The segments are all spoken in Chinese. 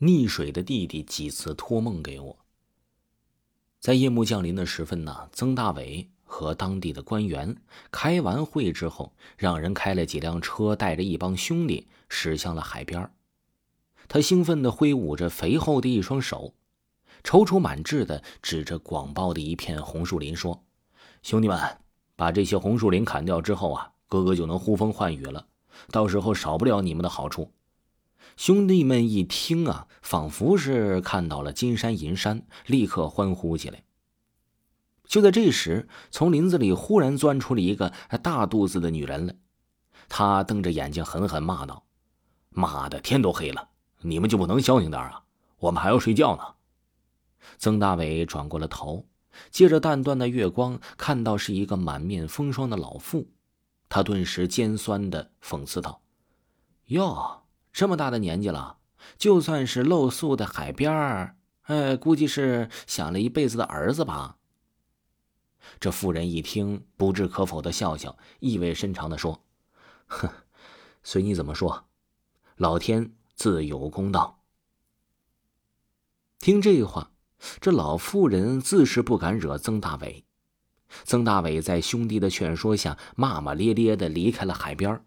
溺水的弟弟几次托梦给我。在夜幕降临的时分呢，曾大伟和当地的官员开完会之后，让人开了几辆车，带着一帮兄弟驶向了海边。他兴奋地挥舞着肥厚的一双手，踌躇满志地指着广袤的一片红树林说：“兄弟们，把这些红树林砍掉之后啊，哥哥就能呼风唤雨了，到时候少不了你们的好处。”兄弟们一听啊，仿佛是看到了金山银山，立刻欢呼起来。就在这时，从林子里忽然钻出了一个大肚子的女人来，她瞪着眼睛狠狠骂道：“妈的，天都黑了，你们就不能消停点啊？我们还要睡觉呢！”曾大伟转过了头，借着淡淡的月光，看到是一个满面风霜的老妇，他顿时尖酸的讽刺道：“哟。”这么大的年纪了，就算是露宿在海边儿，哎，估计是想了一辈子的儿子吧。这妇人一听，不置可否的笑笑，意味深长的说：“哼，随你怎么说，老天自有公道。”听这话，这老妇人自是不敢惹曾大伟。曾大伟在兄弟的劝说下，骂骂咧咧的离开了海边儿。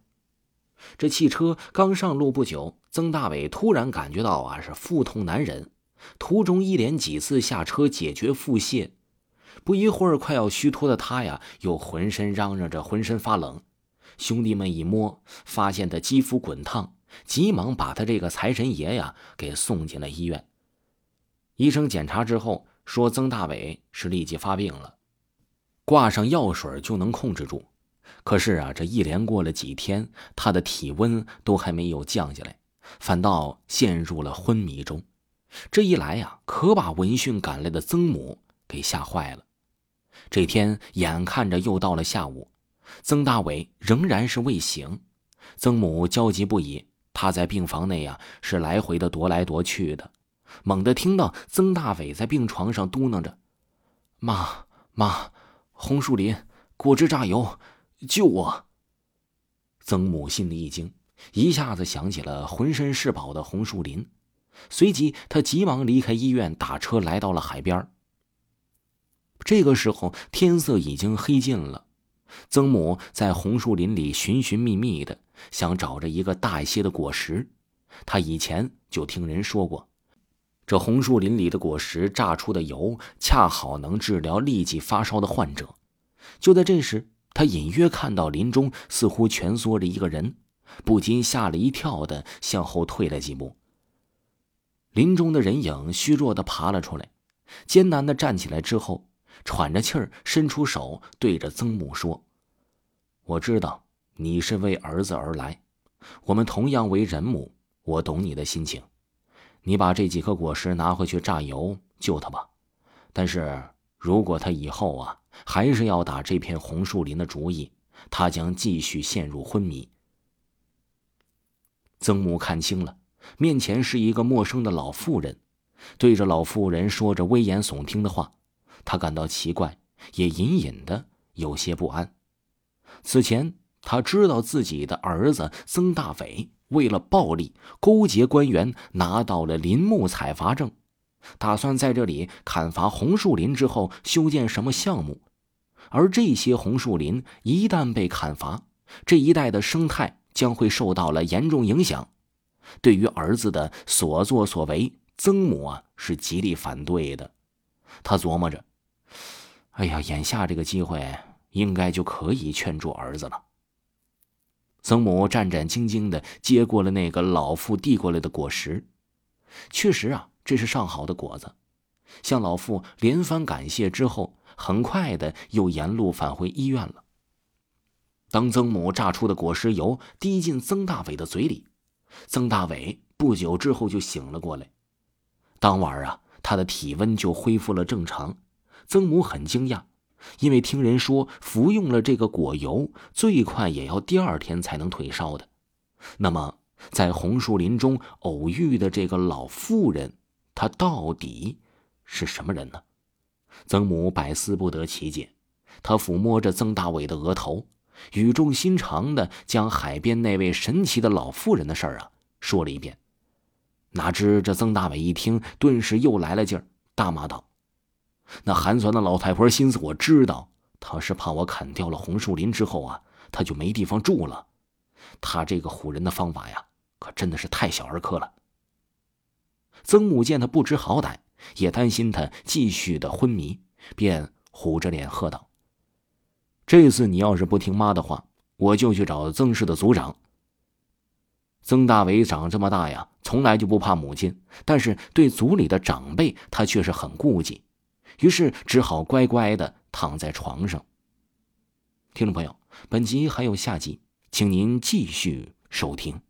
这汽车刚上路不久，曾大伟突然感觉到啊是腹痛难忍，途中一连几次下车解决腹泻，不一会儿快要虚脱的他呀又浑身嚷嚷着浑身发冷。兄弟们一摸，发现他肌肤滚烫，急忙把他这个财神爷呀给送进了医院。医生检查之后说，曾大伟是立即发病了，挂上药水就能控制住。可是啊，这一连过了几天，他的体温都还没有降下来，反倒陷入了昏迷中。这一来呀，可把闻讯赶来的曾母给吓坏了。这天眼看着又到了下午，曾大伟仍然是未醒，曾母焦急不已。他在病房内呀，是来回的踱来踱去的，猛地听到曾大伟在病床上嘟囔着：“妈妈，红树林果汁榨油。”救我！曾母心里一惊，一下子想起了浑身是宝的红树林，随即他急忙离开医院，打车来到了海边。这个时候天色已经黑尽了，曾母在红树林里寻寻觅觅的，想找着一个大一些的果实。他以前就听人说过，这红树林里的果实榨出的油，恰好能治疗痢疾发烧的患者。就在这时。他隐约看到林中似乎蜷缩着一个人，不禁吓了一跳的向后退了几步。林中的人影虚弱的爬了出来，艰难的站起来之后，喘着气儿伸出手对着曾母说：“我知道你是为儿子而来，我们同样为人母，我懂你的心情。你把这几颗果实拿回去榨油救他吧，但是如果他以后啊……”还是要打这片红树林的主意，他将继续陷入昏迷。曾母看清了，面前是一个陌生的老妇人，对着老妇人说着危言耸听的话，他感到奇怪，也隐隐的有些不安。此前他知道自己的儿子曾大伟为了暴利勾结官员，拿到了林木采伐证，打算在这里砍伐红树林之后修建什么项目。而这些红树林一旦被砍伐，这一带的生态将会受到了严重影响。对于儿子的所作所为，曾母啊是极力反对的。他琢磨着：“哎呀，眼下这个机会应该就可以劝住儿子了。”曾母战战兢兢地接过了那个老妇递过来的果实，确实啊，这是上好的果子。向老妇连番感谢之后。很快的，又沿路返回医院了。当曾母榨出的果实油滴进曾大伟的嘴里，曾大伟不久之后就醒了过来。当晚啊，他的体温就恢复了正常。曾母很惊讶，因为听人说服用了这个果油，最快也要第二天才能退烧的。那么，在红树林中偶遇的这个老妇人，她到底是什么人呢？曾母百思不得其解，他抚摸着曾大伟的额头，语重心长的将海边那位神奇的老妇人的事儿啊说了一遍。哪知这曾大伟一听，顿时又来了劲儿，大骂道：“那寒酸的老太婆心思我知道，她是怕我砍掉了红树林之后啊，她就没地方住了。她这个唬人的方法呀，可真的是太小儿科了。”曾母见他不知好歹，也担心他继续的昏迷，便虎着脸喝道：“这次你要是不听妈的话，我就去找曾氏的族长。”曾大伟长这么大呀，从来就不怕母亲，但是对族里的长辈，他却是很顾忌，于是只好乖乖的躺在床上。听众朋友，本集还有下集，请您继续收听。